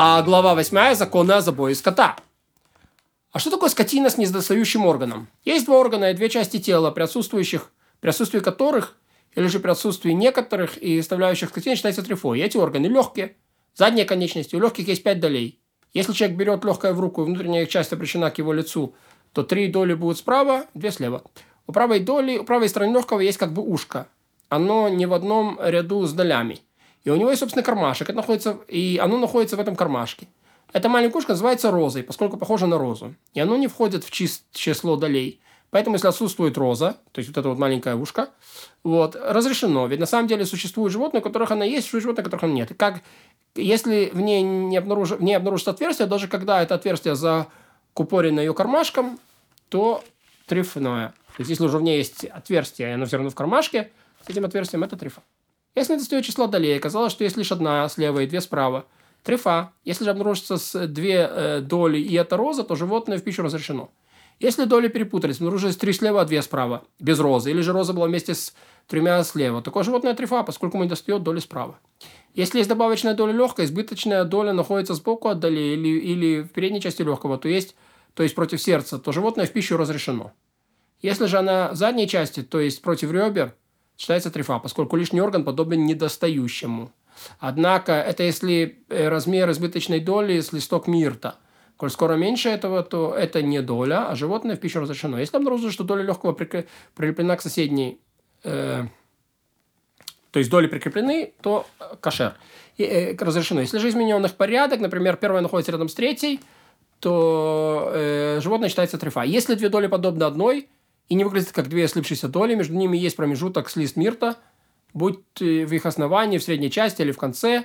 А глава 8 – законы о забое скота. А что такое скотина с недостающим органом? Есть два органа и две части тела, при отсутствующих, при отсутствии которых или же при отсутствии некоторых и составляющих скотины считается трифой. И эти органы легкие, задние конечности, у легких есть пять долей. Если человек берет легкое в руку и внутренняя часть обращена к его лицу, то три доли будут справа, две слева. У правой доли, у правой стороны легкого есть как бы ушко. Оно не в одном ряду с долями. И у него есть, собственно, кармашек. Это находится, и оно находится в этом кармашке. Эта маленькая ушко называется розой, поскольку похоже на розу. И оно не входит в число долей. Поэтому, если отсутствует роза, то есть вот это вот маленькое ушко, вот, разрешено. Ведь на самом деле существуют животные, у которых она есть, существуют животные, у которых она нет. И как, если в ней не, обнаруж, не обнаружится отверстие, даже когда это отверстие закупорено ее кармашком, то трефное. То есть, если уже в ней есть отверстие, и оно все равно в кармашке, с этим отверстием это трефа. Если не достает числа долей, оказалось, что есть лишь одна слева и две справа, трефа. Если же обнаружится две э, доли и это роза, то животное в пищу разрешено. Если доли перепутались, обнаружилось три слева, а две справа, без розы, или же роза была вместе с тремя слева, такое животное трефа, поскольку ему не достает доли справа. Если есть добавочная доля легкая, избыточная доля находится сбоку от доли или, или в передней части легкого, то есть, то есть против сердца, то животное в пищу разрешено. Если же она в задней части, то есть против ребер, считается трефа, поскольку лишний орган подобен недостающему. Однако, это если э, размер избыточной доли с листок мирта. Коль скоро меньше этого, то это не доля, а животное в пищу разрешено. Если обнаружится, что доля легкого прикреплена к соседней, э, то есть доли прикреплены, то кошер. И, э, разрешено. Если же измененных порядок, например, первая находится рядом с третьей, то э, животное считается трефа. Если две доли подобны одной, и не выглядят как две слипшиеся доли, между ними есть промежуток с лист мирта, будь в их основании, в средней части или в конце,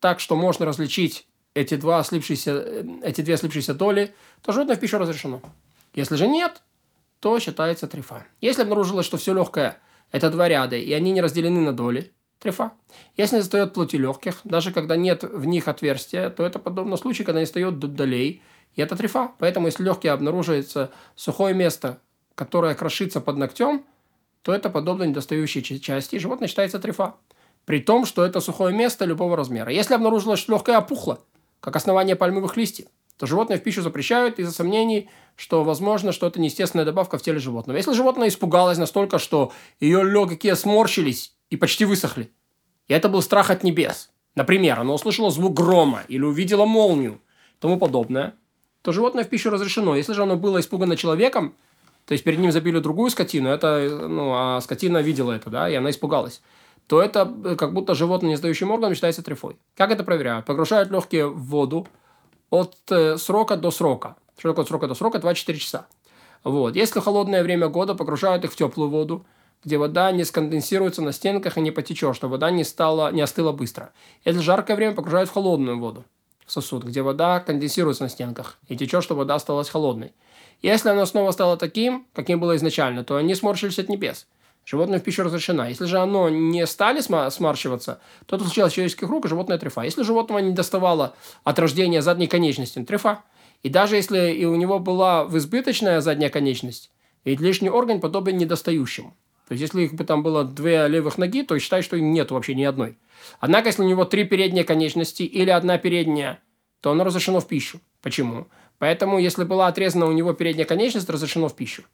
так что можно различить эти, два слипшиеся, э, эти две слипшиеся доли, то животное в пищу разрешено. Если же нет, то считается трефа. Если обнаружилось, что все легкое – это два ряда, и они не разделены на доли, трефа. Если не достает плоти легких, даже когда нет в них отверстия, то это подобно случаю, когда не достает долей, и это трефа. Поэтому, если легкие обнаруживается сухое место, которая крошится под ногтем, то это подобно недостающей части, и животное считается трефа. При том, что это сухое место любого размера. Если обнаружилось, что легкое опухло, как основание пальмовых листьев, то животное в пищу запрещают из-за сомнений, что возможно, что это неестественная добавка в теле животного. Если животное испугалось настолько, что ее легкие сморщились и почти высохли, и это был страх от небес, например, оно услышало звук грома или увидело молнию, тому подобное, то животное в пищу разрешено. Если же оно было испугано человеком, то есть перед ним забили другую скотину, это, ну, а скотина видела это, да, и она испугалась, то это э, как будто животное, не сдающим органом, считается трефой. Как это проверяют? Погружают легкие в воду от э, срока до срока. Что такое от срока до срока? 24 часа. Вот. Если холодное время года, погружают их в теплую воду, где вода не сконденсируется на стенках и не потечет, чтобы вода не, стала, не остыла быстро. Если жаркое время, погружают в холодную воду, в сосуд, где вода конденсируется на стенках и течет, чтобы вода осталась холодной. Если оно снова стало таким, каким было изначально, то они сморщились от небес. Животное в пищу разрешено. Если же оно не стали сморщиваться, то это случалось человеческих рук, и животное трефа. Если животного не доставало от рождения задней конечности, трефа. И даже если и у него была в избыточная задняя конечность, ведь лишний орган подобен недостающему. То есть, если их бы там было две левых ноги, то считай, что нет вообще ни одной. Однако, если у него три передние конечности или одна передняя, то оно разрешено в пищу. Почему? Поэтому, если была отрезана у него передняя конечность, разрешено в пищу.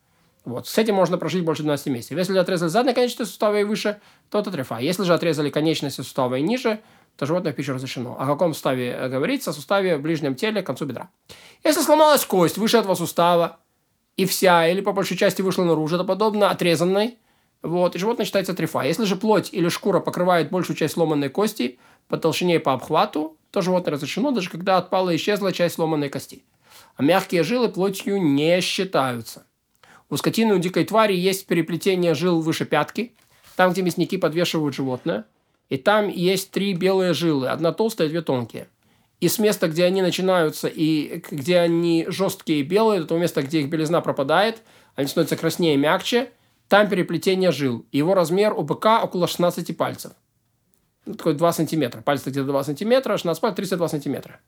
Вот. С этим можно прожить больше 12 месяцев. Если отрезали задние конечности сустава и выше, то это трефа. Если же отрезали конечности сустава и ниже, то животное в пищу разрешено. О каком суставе э, говорится? О суставе в ближнем теле к концу бедра. Если сломалась кость выше этого сустава, и вся, или по большей части вышла наружу, это подобно отрезанной, вот, и животное считается трефа. Если же плоть или шкура покрывает большую часть сломанной кости по толщине и по обхвату, то животное разрешено, даже когда отпала и исчезла часть сломанной кости а мягкие жилы плотью не считаются. У скотины у дикой твари есть переплетение жил выше пятки, там, где мясники подвешивают животное, и там есть три белые жилы, одна толстая, две тонкие. И с места, где они начинаются, и где они жесткие и белые, до того места, где их белизна пропадает, они становятся краснее и мягче, там переплетение жил. Его размер у быка около 16 пальцев. Ну, такой 2 сантиметра. Пальцы где-то 2 сантиметра, 16 пальцев 32 сантиметра.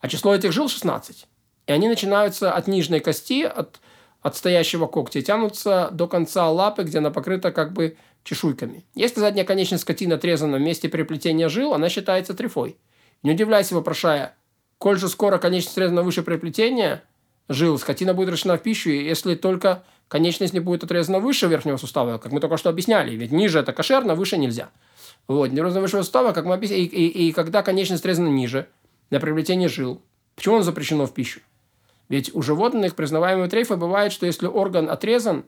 А число этих жил 16. И они начинаются от нижней кости, от отстоящего когтя, и тянутся до конца лапы, где она покрыта как бы чешуйками. Если задняя конечность скотины отрезана в месте переплетения жил, она считается трефой. Не удивляйся, вопрошая, коль же скоро конечность срезана выше приплетения жил, скотина будет решена в пищу, если только конечность не будет отрезана выше верхнего сустава, как мы только что объясняли. Ведь ниже это кошерно, выше нельзя. Вот, неровно выше сустава, как мы объясняли, и, и, и когда конечность срезана ниже, для приобретения жил, почему он запрещено в пищу? Ведь у животных признаваемые трейфы бывает, что если орган отрезан,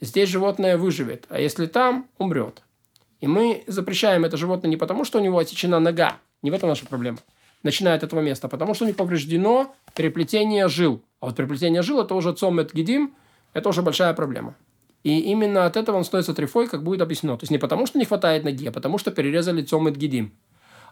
здесь животное выживет, а если там, умрет. И мы запрещаем это животное не потому, что у него отсечена нога, не в этом наша проблема, начиная от этого места, а потому что него повреждено переплетение жил. А вот переплетение жил – это уже цомет гидим, это уже большая проблема. И именно от этого он становится трифой, как будет объяснено. То есть не потому, что не хватает ноги, а потому что перерезали цомет гидим.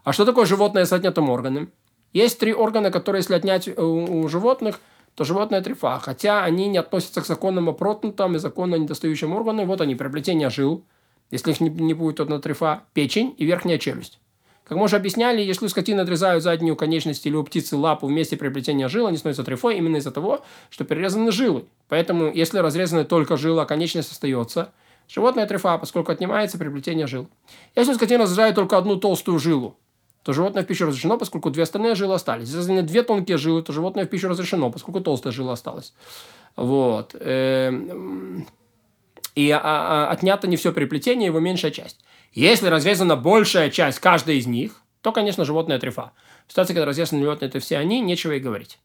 А что такое животное с отнятым органом? Есть три органа, которые, если отнять у, у животных, то животное трифа. Хотя они не относятся к законам о протнутом и законно недостающим органам. Вот они, приобретение жил. Если их не, не будет одна трифа, печень и верхняя челюсть. Как мы уже объясняли, если скотины отрезают заднюю конечность или у птицы лапу вместе приобретения жил, они становятся трифой именно из-за того, что перерезаны жилы. Поэтому, если разрезаны только жила, конечность остается, животное трифа, поскольку отнимается приобретение жил. Если у скотины разрезают только одну толстую жилу, то животное в пищу разрешено, поскольку две остальные жилы остались. Если две тонкие жилы, то животное в пищу разрешено, поскольку толстая жила осталась. Вот. Эм, и а, а, отнято не все переплетение, его меньшая часть. Если разрезана большая часть каждой из них, то, конечно, животное трефа. В ситуации, когда разрезаны животные это все они, нечего и говорить.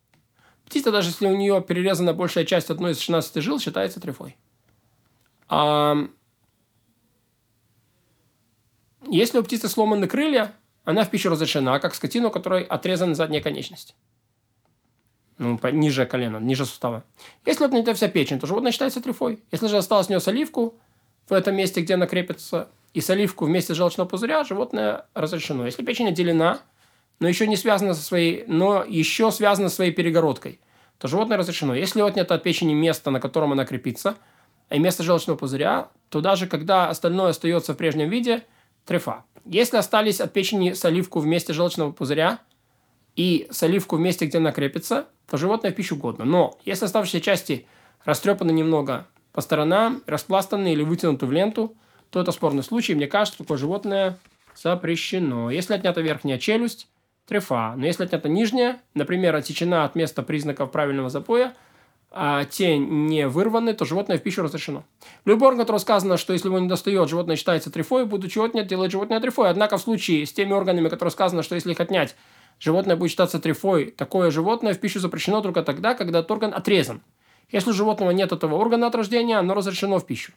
Птица, даже если у нее перерезана большая часть одной из 16 жил, считается трефой. А... Если у птицы сломаны крылья, она в пищу разрешена, как скотину, у которой отрезана задняя конечность. Ну, ниже колена, ниже сустава. Если вот не вся печень, то животное считается трефой. Если же осталось у нее соливку в этом месте, где она крепится, и соливку вместе с желчного пузыря, животное разрешено. Если печень отделена, но еще не связана со своей, но еще связана со своей перегородкой, то животное разрешено. Если отнято от печени место, на котором она крепится, и место желчного пузыря, то даже когда остальное остается в прежнем виде, трефа. Если остались от печени соливку в месте желчного пузыря и соливку в месте, где она крепится, то животное в пищу годно. Но если оставшиеся части растрепаны немного по сторонам, распластаны или вытянуты в ленту, то это спорный случай. Мне кажется, такое животное запрещено. Если отнята верхняя челюсть, трефа. Но если отнята нижняя, например, отсечена от места признаков правильного запоя, а те не вырваны, то животное в пищу разрешено. Любой орган, который сказано, что если его не достает, животное считается трифой, будучи отнят, делает животное трифой. Однако в случае с теми органами, которые сказано, что если их отнять, животное будет считаться трифой, такое животное в пищу запрещено только тогда, когда этот орган отрезан. Если у животного нет этого органа от рождения, оно разрешено в пищу.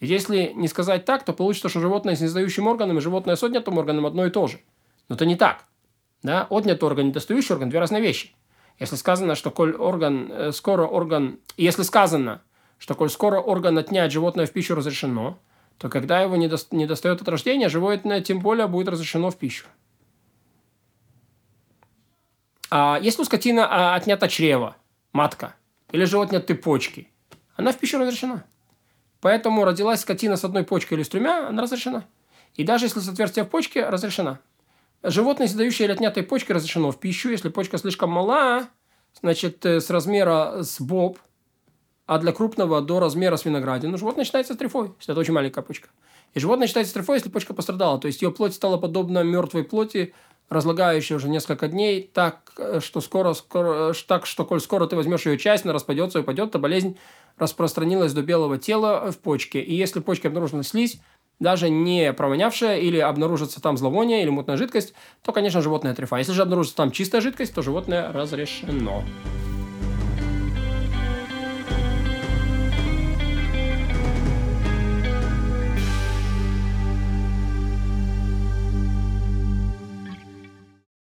Если не сказать так, то получится, что животное с незадающим органом и животное с отнятым органом одно и то же. Но это не так. Да? Отнятый орган и недостающий орган – две разные вещи. Если сказано, что коль орган, э, скоро орган, если сказано, что коль скоро орган отнять животное в пищу разрешено, то когда его не, до, не достает от рождения, животное тем более будет разрешено в пищу. А если у скотина а, отнята чрево, матка, или же отняты почки, она в пищу разрешена. Поэтому родилась скотина с одной почкой или с тремя, она разрешена. И даже если с отверстия в почке, разрешена. Животное, задающее или отнятой почкой, разрешено в пищу. Если почка слишком мала, значит, э, с размера с боб, а для крупного до размера с виноградину, животное считается трефой, если это очень маленькая почка. И животное считается трефой, если почка пострадала. То есть ее плоть стала подобна мертвой плоти, разлагающей уже несколько дней, так э, что скоро, скоро, э, так что коль скоро ты возьмешь ее часть, она распадется и упадет, то болезнь распространилась до белого тела в почке. И если в почке обнаружена слизь, даже не провонявшая или обнаружится там зловоние или мутная жидкость, то, конечно, животное трефа. Если же обнаружится там чистая жидкость, то животное разрешено.